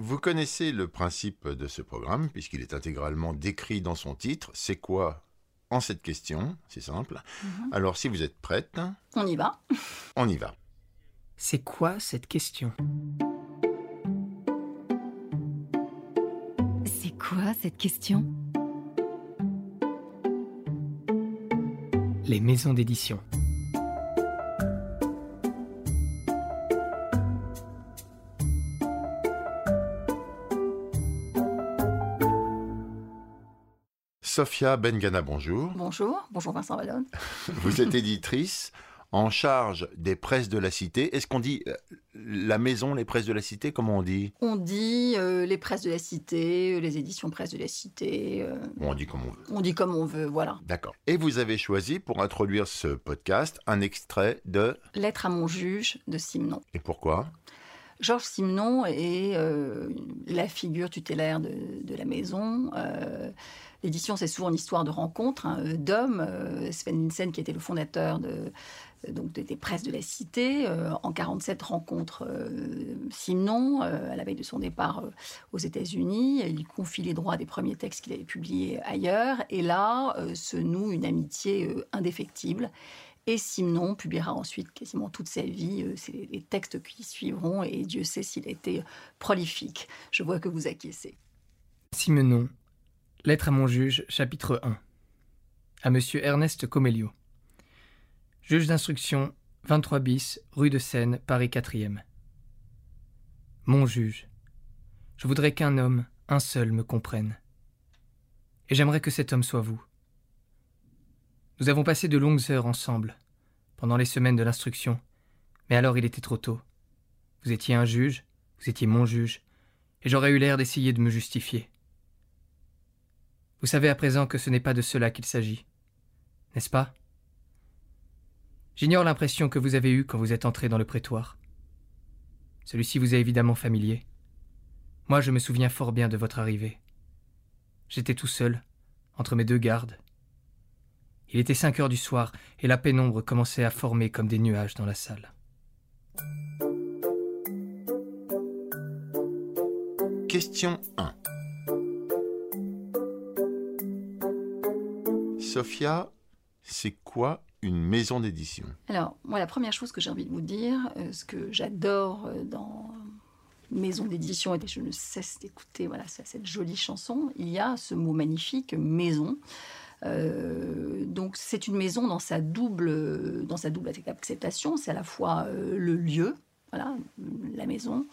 Vous connaissez le principe de ce programme, puisqu'il est intégralement décrit dans son titre. C'est quoi en cette question? C'est simple. Mhm. Alors, si vous êtes prête, On y va. on y va. C'est quoi cette question? C'est quoi cette question? Les maisons d'édition. Sophia Bengana, bonjour. Bonjour. Bonjour Vincent Vallone. Vous êtes éditrice en charge des presses de la cité. Est-ce qu'on dit euh, la maison, les presses de la cité Comment on dit? On dit euh, les presses de la cité, euh, les éditions presses de la cité. euh, Bon, On dit comme on veut. on dit comme on veut, voilà. D'accord. Et vous avez choisi pour introduire ce podcast un extrait de... Lettre à mon juge de Simenon. Et pourquoi? Georges Simenon est la figure tutélaire de, de la maison. L'édition, c'est souvent une histoire de rencontre hein, euh, d'hommes. Euh, Sven Linsen, qui était le fondateur de, euh, donc de- des presses de la cité, euh, en 47 rencontre euh, Simenon euh, à la veille de son départ aux États-Unis. Il confie les droits des premiers textes qu'il avait publiés ailleurs. Et là se noue une amitié indéfectible. Et Simenon publiera ensuite quasiment toute sa vie. C'est les textes qui suivront. Et Dieu sait s'il a été prolifique. Je vois que vous acquiescez. Simenon. Lettre à mon juge, chapitre 1. À monsieur Ernest Comelio. Juge d'instruction, 23 bis, rue de Seine, Paris 4e. Mon juge. Je voudrais qu'un homme, un seul, me comprenne. Et j'aimerais que cet homme soit vous. Nous avons passé de longues heures ensemble, pendant les semaines de l'instruction, mais alors il était trop tôt. Vous étiez un juge, vous étiez mon juge, et j'aurais eu l'air d'essayer de me justifier. Vous savez à présent que ce n'est pas de cela qu'il s'agit, n'est-ce pas? J'ignore l'impression que vous avez eue quand vous êtes entré dans le prétoire. Celui-ci vous est évidemment familier. Moi, je me souviens fort bien de votre arrivée. J'étais tout seul, entre mes deux gardes. Il était cinq heures du soir, et la pénombre commençait à former comme des nuages dans la salle. Question 1. Sophia, c'est quoi une maison d'édition? Alors, moi, la première chose que j'ai envie de vous dire, euh, ce que j'adore euh, dans Maison d'édition, et je ne cesse d'écouter voilà, cette jolie chanson, il y a ce mot magnifique, maison. Euh, donc, c'est une maison dans sa double, dans sa double acceptation. C'est à la fois le lieu, voilà, la maison,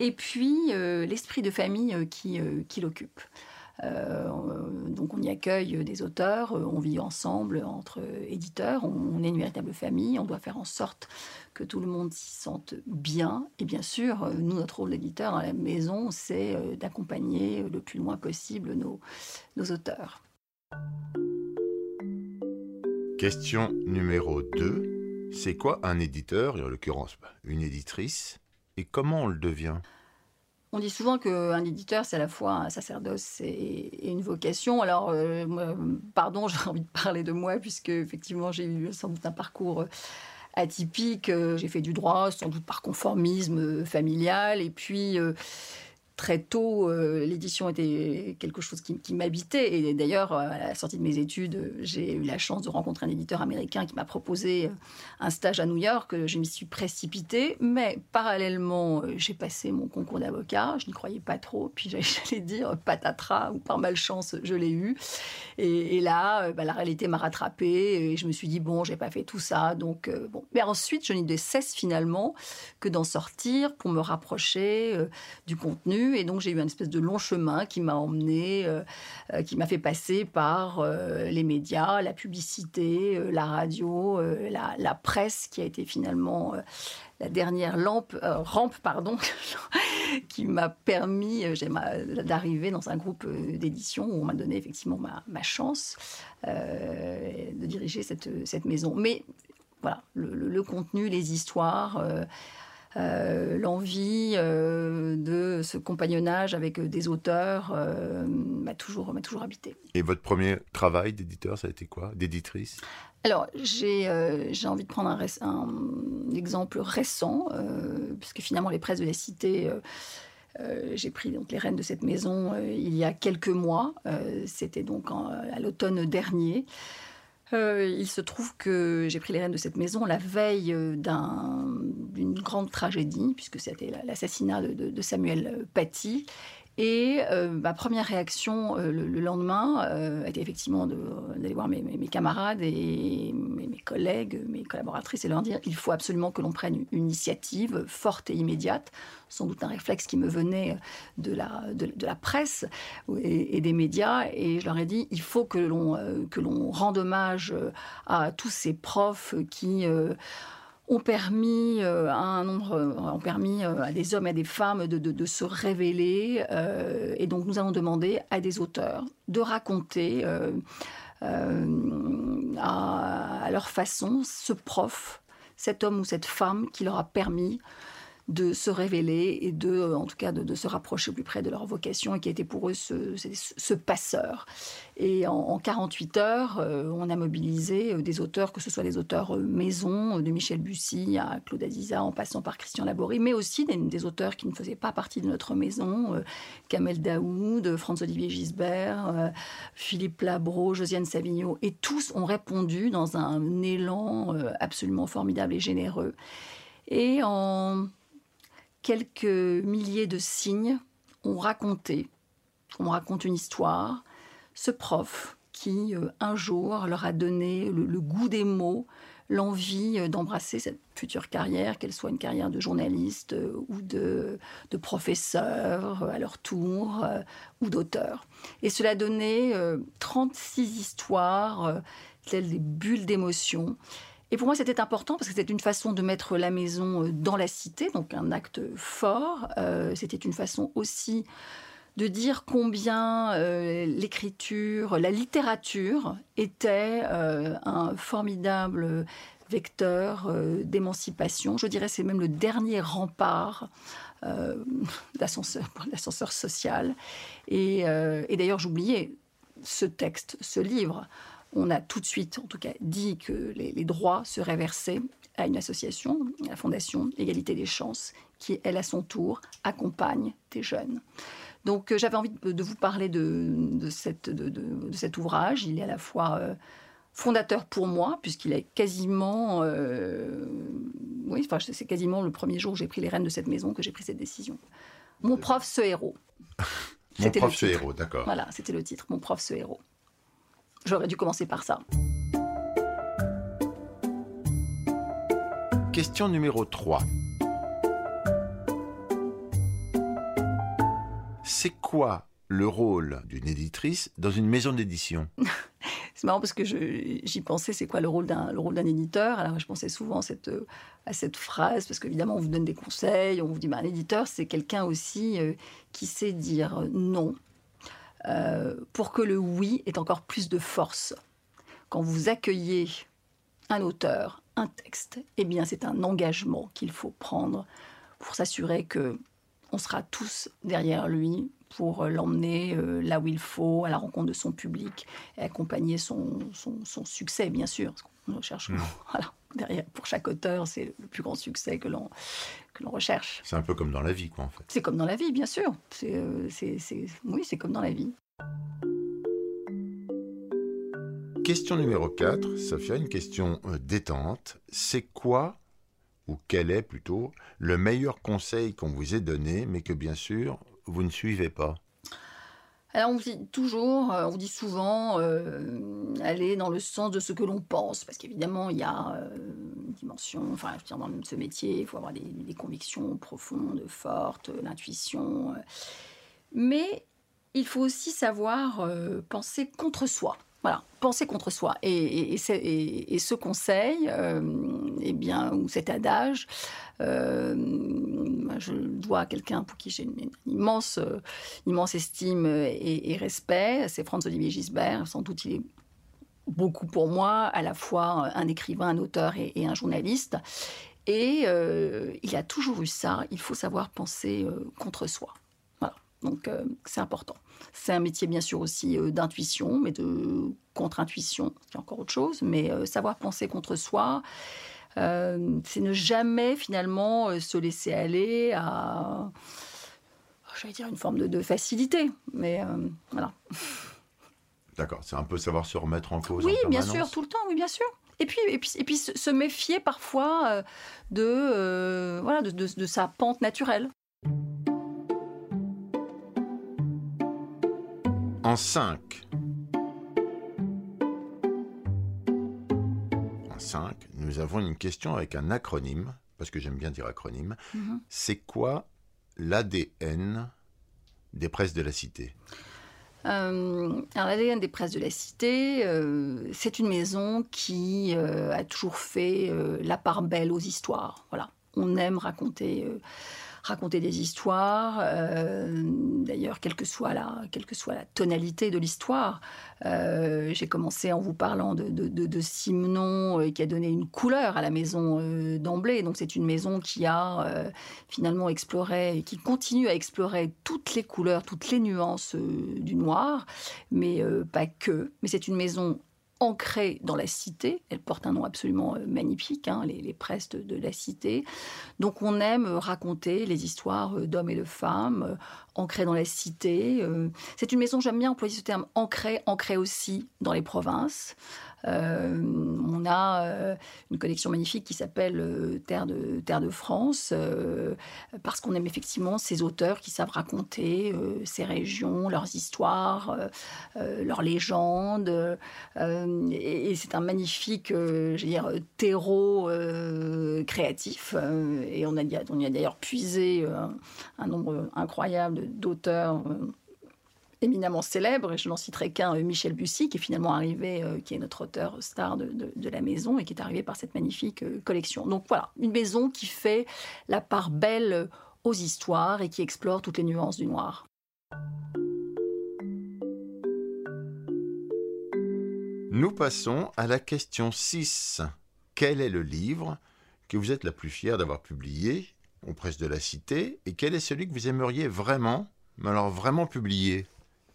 et puis l'esprit de famille qui l'occupe. Euh, donc on y accueille des auteurs, euh, on vit ensemble entre éditeurs, on, est une véritable famille, on doit faire en sorte que tout le monde s'y sente bien. Et bien sûr, euh, nous, notre rôle d'éditeur dans la maison, c'est d'accompagner le plus loin possible nos, nos auteurs. Question numéro 2. C'est quoi un éditeur, et en l'occurrence bah, une éditrice, et comment on le devient? On dit souvent qu'un éditeur, c'est à la fois un sacerdoce et, une vocation. Alors, euh, pardon, j'ai envie de parler de moi, puisque effectivement, j'ai eu sans doute un parcours euh, atypique. Euh, J'ai fait du droit, sans doute par conformisme familial. Et puis, très tôt, euh, l'édition était quelque chose qui, m'habitait. Et d'ailleurs, euh, à la sortie de mes études, j'ai eu la chance de rencontrer un éditeur américain qui m'a proposé euh, un stage à New York. Je m'y suis précipitée, mais parallèlement, j'ai passé mon concours d'avocat. Je n'y croyais pas trop. Puis j'allais- dire patatras, ou par malchance, je l'ai eu. Et, là, bah, la réalité m'a rattrapée. Et je me suis dit, bon, j'ai pas fait tout ça. Donc, bon. Mais ensuite, je n'ai de cesse finalement que d'en sortir pour me rapprocher du contenu. Et donc, j'ai eu une espèce de long chemin qui m'a emmené, euh, euh, qui m'a fait passer par euh, les médias, la publicité, la radio, la, presse, qui a été finalement la dernière lampe, rampe, pardon, qui m'a permis d'arriver dans un groupe d'édition où on m'a donné effectivement ma, chance de diriger cette, maison. Mais voilà, le contenu, les histoires. Euh, l'envie euh, de ce compagnonnage avec euh, des auteurs euh, m'a toujours, m'a toujours habité. Et votre premier travail d'éditeur, ça a été quoi? D'éditrice? Alors, j'ai euh, j'ai envie de prendre un, réc- un exemple récent, euh, puisque finalement les presses de la cité euh, j'ai pris donc les rênes de cette maison il y a quelques mois. C'était donc à l'automne dernier. il se trouve que j'ai pris les rênes de cette maison la veille d'une grande tragédie, puisque c'était l'assassinat de, Samuel Paty. Et euh, ma première réaction euh, le, lendemain euh, était effectivement d'aller voir mes, camarades et mes, collègues, mes collaboratrices et leur dire il faut absolument que l'on prenne une initiative forte et immédiate, sans doute un réflexe qui me venait de la, de, la presse et, des médias. Et je leur ai dit il faut que l'on rende hommage à tous ces profs qui ont permis euh, à euh, permis euh, à des hommes et à des femmes de, se révéler. et donc nous avons demandé à des auteurs de raconter à, leur façon ce prof, cet homme ou cette femme qui leur a permis de se révéler et de, euh, en tout cas, de, se rapprocher plus près de leur vocation et qui était pour eux ce, passeur. Et en, 48 heures, euh, on a mobilisé euh, des auteurs, que ce soit des auteurs maison, de Michel Bussy à Claude Aziza, en passant par Christian Laborie, mais aussi des, auteurs qui ne faisaient pas partie de notre maison, Kamel Daoud, François-Olivier Gisbert, Philippe Labro, Josiane Savigno, et tous ont répondu dans un élan absolument formidable et généreux. Et en quelques milliers de signes ont raconté, on raconte une histoire, ce prof qui euh, un jour leur a donné le, goût des mots, l'envie euh, d'embrasser cette future carrière, qu'elle soit une carrière de journaliste euh, ou de, de, professeur à leur tour ou d'auteur. Et cela a donné 36 histoires, telles des bulles d'émotion. Et pour moi, c'était important parce que c'était une façon de mettre la maison euh, dans la cité, donc un acte fort. Euh, c'était une façon aussi de dire combien euh, l'écriture, la littérature était un formidable vecteur d'émancipation. Je dirais c'est même le dernier rempart d'ascenseur social. Et, et d'ailleurs, j'oubliais ce texte, ce livre on a tout de suite, en tout cas, dit que les, droits seraient versés à une association, la Fondation Égalité des chances, qui, elle, à son tour, accompagne des jeunes. Donc euh, j'avais envie de, vous parler de, cet ouvrage. Il est à la fois euh, fondateur pour moi, puisqu'il est quasiment... Euh, oui, enfin, c'est quasiment le premier jour où j'ai pris les rênes de cette maison que j'ai pris cette décision. Mon prof, ce héros. Mon prof, ce héros, d'accord. Voilà, c'était le titre, Mon prof, ce héros. J'aurais dû commencer par ça. Question numéro 3. C'est quoi le rôle d'une éditrice dans une maison d'édition? C'est marrant parce que j'y pensais, c'est quoi le rôle d'un éditeur? Alors je pensais souvent à cette, à cette phrase parce qu'évidemment on vous donne des conseils, on vous dit bah, un éditeur c'est quelqu'un aussi euh, qui sait dire non, euh, pour que le oui ait encore plus de force. Quand vous accueillez un auteur, un texte, eh bien c'est un engagement qu'il faut prendre pour s'assurer que on sera tous derrière lui pour l'emmener euh, là où il faut, à la rencontre de son public, et accompagner son, son, succès, bien sûr. on recherche, mmh. voilà, derrière, pour chaque auteur, c'est le plus grand succès que l'on que l'on recherche. C'est un peu comme dans la vie, quoi, en fait. C'est comme dans la vie, bien sûr. C'est, euh, oui, c'est comme dans la vie. Question numéro 4, Sophia, une question euh, détente. C'est quoi, ou quel est plutôt, le meilleur conseil qu'on vous ait donné, mais que bien sûr, vous ne suivez pas? Alors on dit toujours, euh, on dit souvent, euh, aller dans le sens de ce que l'on pense, parce qu'évidemment il y a une dimension, enfin dans ce métier, il faut avoir des, convictions profondes, fortes, l'intuition, mais il faut aussi savoir penser contre soi. Voilà, penser contre soi. Et, ce conseil, euh, eh bien, ou cet adage, euh, je dois à quelqu'un pour qui j'ai une, immense, euh, immense estime et, respect, c'est Franz-Olivier Gisbert. Sans doute, il est beaucoup pour moi, à la fois un écrivain, un auteur et, un journaliste. Et il a toujours eu ça, il faut savoir penser contre soi. Voilà, donc c'est important. C'est un métier bien sûr aussi euh, d'intuition, mais de contre-intuition, c'est encore autre chose. Mais euh, savoir penser contre soi, euh, c'est ne jamais finalement se laisser aller à j'allais dire une forme de, facilité, mais voilà. D'accord, c'est un peu savoir se remettre en cause. Oui, en bien sûr, tout le temps, oui, bien sûr. Et puis, et puis, et puis se méfier parfois de, voilà, de, de sa pente naturelle. En 5. 5, nous avons une question avec un acronyme, parce que j'aime bien dire acronyme. Mhm. C'est quoi l'ADN des presses de la cité? Euh, l'ADN des presses de la cité, euh, c'est une maison qui euh, a toujours fait la part belle aux histoires. Voilà, on aime raconter raconter des histoires, euh, d'ailleurs, quelle que soit la, tonalité de l'histoire. Euh, j'ai commencé en vous parlant de, de, euh, qui a donné une couleur à la maison d'emblée. Donc c'est une maison qui a finalement exploré, qui continue à explorer toutes les couleurs, toutes les nuances du noir, mais pas que. Mais c'est une maison ancrée dans la cité. Elle porte un nom absolument euh, magnifique, hein, les, presses de, la cité. Donc on aime raconter les histoires euh, d'hommes et de femmes euh, ancrée dans la cité. C'est une maison, j'aime bien employer ce terme, ancrée, ancrée aussi dans les provinces. Euh, on a euh, une collection magnifique qui s'appelle euh, Terre de, France, parce qu'on aime effectivement ces auteurs qui savent raconter ces régions, leurs histoires, leurs légendes. et, c'est un magnifique, terreau créatif. et on, on y a d'ailleurs puisé un nombre incroyable d'auteurs éminemment célèbre, et je n'en citerai qu'un, euh, Michel Bussy, qui est finalement arrivé, euh, qui est notre auteur star de, la maison, et qui est arrivé par cette magnifique euh, collection. Donc voilà, une maison qui fait la part belle aux histoires et qui explore toutes les nuances du noir. Nous passons à la question 6. Quel est le livre que vous êtes la plus fière d'avoir publié aux presses de la Cité et quel est celui que vous aimeriez vraiment, mais alors vraiment publier?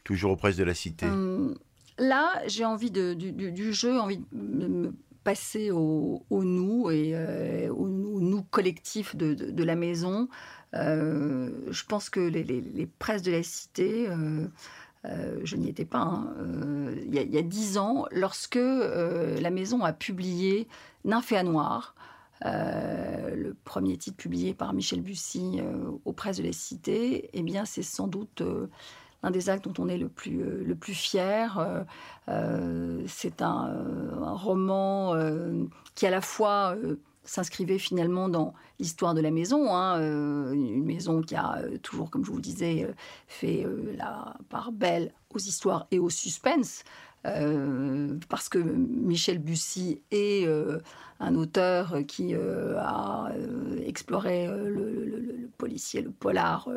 Toujours aux presses de la cité. Hum, là, j'ai envie de, du, jeu, envie de me passer au, nous et euh, au, nous collectif de, la maison. Euh, je pense que les, presses de la cité, euh, je n'y étais pas, hein, il y, a dix ans, lorsque la maison a publié Nymphéa Noir, le premier titre publié par Michel Bussy aux presses de la Cité, eh bien, c'est sans doute un des actes dont on est le plus, euh, le plus fier. Euh, euh, c'est un, roman qui à la fois s'inscrivait finalement dans l'histoire de la maison, hein, une maison qui a toujours, comme je vous le disais, fait la part belle aux histoires et au suspense. parce que Michel Bussy est un auteur qui a exploré le, policier, le polar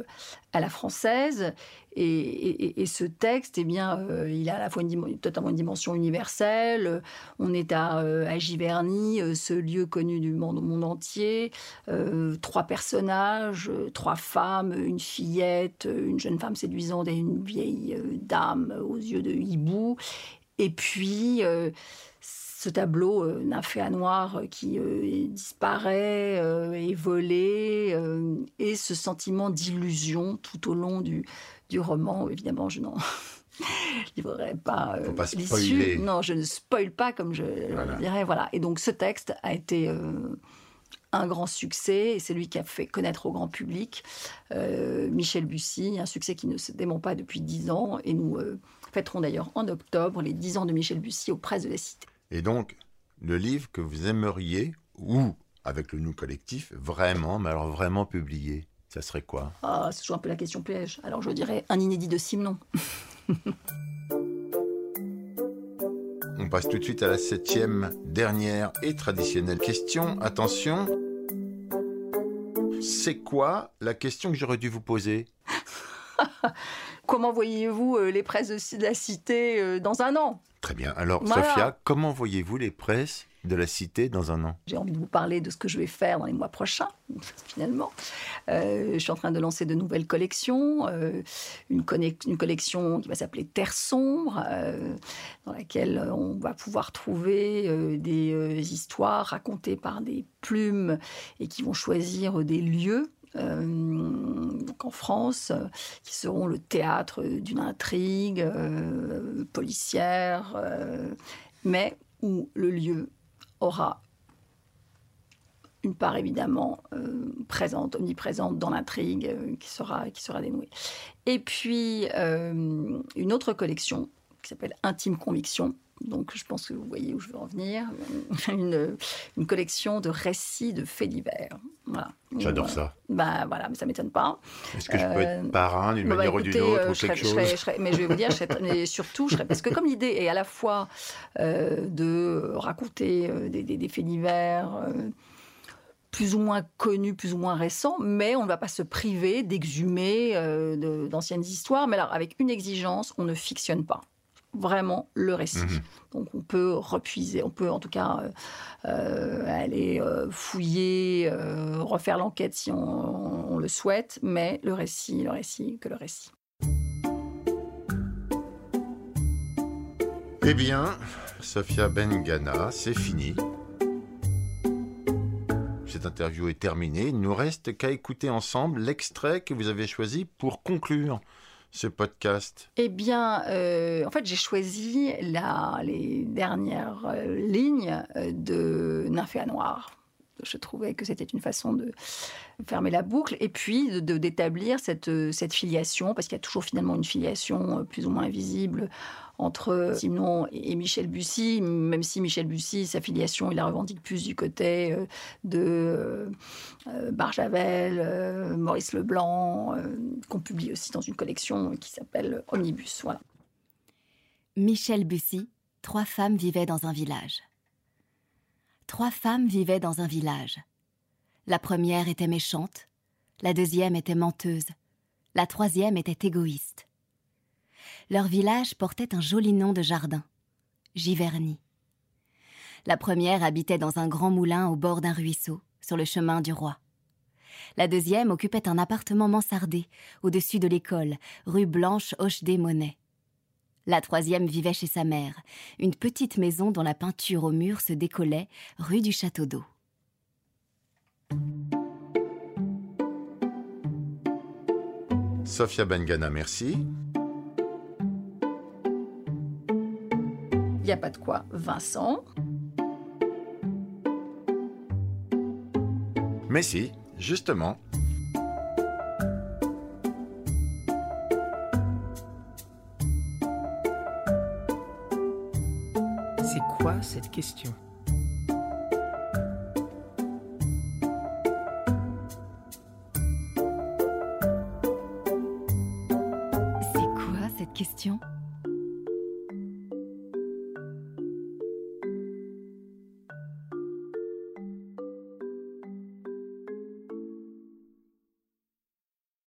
à la française, et, ce texte, eh bien, euh, il a à la fois une, dimension universelle. On est à, euh, Giverny, euh, ce lieu connu du monde, monde entier. trois personnages, trois femmes, une fillette, une jeune femme séduisante et une vieille dame aux yeux de hibou. Et puis ce tableau euh, à noir qui disparaît, est volé, et ce sentiment d'illusion tout au long du, du roman. Évidemment, je n'en livrerai pas, euh, pas l'issue. Non, je ne spoil pas comme je dirais. Voilà. Et donc ce texte a été euh, un grand succès et c'est lui qui a fait connaître au grand public euh, Michel Bussy, un succès qui ne se dément pas depuis dix ans. Et nous fêterons d'ailleurs en octobre les dix ans de Michel Bussy aux presses de la Cité. Et donc, le livre que vous aimeriez, ou avec le nous collectif, vraiment, mais alors vraiment publié ça serait quoi? Ah, c'est toujours un peu la question piège. Alors je dirais un inédit de Simon. On passe tout de suite à la septième, dernière et traditionnelle question. Attention. C'est quoi la question que j'aurais dû vous poser? Comment voyez-vous euh, les presses de la cité euh, dans un an? Très bien. Alors, Sophia, comment voyez-vous les presses de la cité dans un an? J'ai envie de vous parler de ce que je vais faire dans les mois prochains, finalement. Euh, je suis en train de lancer de nouvelles collections. Euh, une, une, collection qui va s'appeler Terre sombre, euh, dans laquelle on va pouvoir trouver des histoires racontées par des plumes et qui vont choisir des lieux qu'en France, qui seront le théâtre d'une intrigue policière, mais où le lieu aura une part évidemment euh, présente, omniprésente dans l'intrigue euh, qui, sera, qui sera dénouée. Et puis euh, une autre collection qui s'appelle Intime Conviction. Donc je pense que vous voyez où je veux en venir. Une collection de récits de faits divers. Voilà. J'adore ça. Bah voilà, mais ça m'étonne pas. Est-ce que je peux être parrain d'une bah, manière ou d'une autre ou quelque chose Mais je vais vous dire, mais surtout, je serais, parce que comme l'idée est à la fois de raconter des, des, des, faits divers plus ou moins connu, plus ou moins récent, mais on ne va pas se priver d'exhumer euh, d'anciennes histoires. Mais alors, avec une exigence, on ne fictionne pas vraiment le récit. Mhm. Donc on peut repuiser, on peut en tout cas euh, euh, aller fouiller, refaire l'enquête si on, on, le souhaite, mais le récit, le récit, que le récit. Eh bien, Sophia Bengana, c'est fini interview est terminée. Il ne nous reste qu'à écouter ensemble l'extrait que vous avez choisi pour conclure ce podcast Eh bien, euh, en fait, j'ai choisi la, les dernières euh, lignes euh, de Nymphéa Noir. Je trouvais que c'était une façon de fermer la boucle et puis de d'établir cette, cette filiation, parce qu'il y a toujours finalement une filiation plus ou moins visible entre Simon et Michel Bussy, même si Michel Bussy, sa filiation, il la revendique plus du côté euh, de euh, euh, Barjavel, Maurice Leblanc, qu'on publie aussi dans une collection qui s'appelle Omnibus. Voilà. Michel Bussy, trois femmes vivaient dans un village. Trois femmes vivaient dans un village. La première était méchante, la deuxième était menteuse, la troisième était égoïste. Leur village portait un joli nom de jardin, Giverny. La première habitait dans un grand moulin au bord d'un ruisseau, sur le chemin du roi. La deuxième occupait un appartement mansardé, au-dessus de l'école, rue Blanche Hoche des. La troisième vivait chez sa mère, une petite maison dont la peinture au mur se décollait, rue du Château d'Eau. Sophia Bengana, merci. Il n'y a pas de quoi. Vincent? Mais si, justement. Question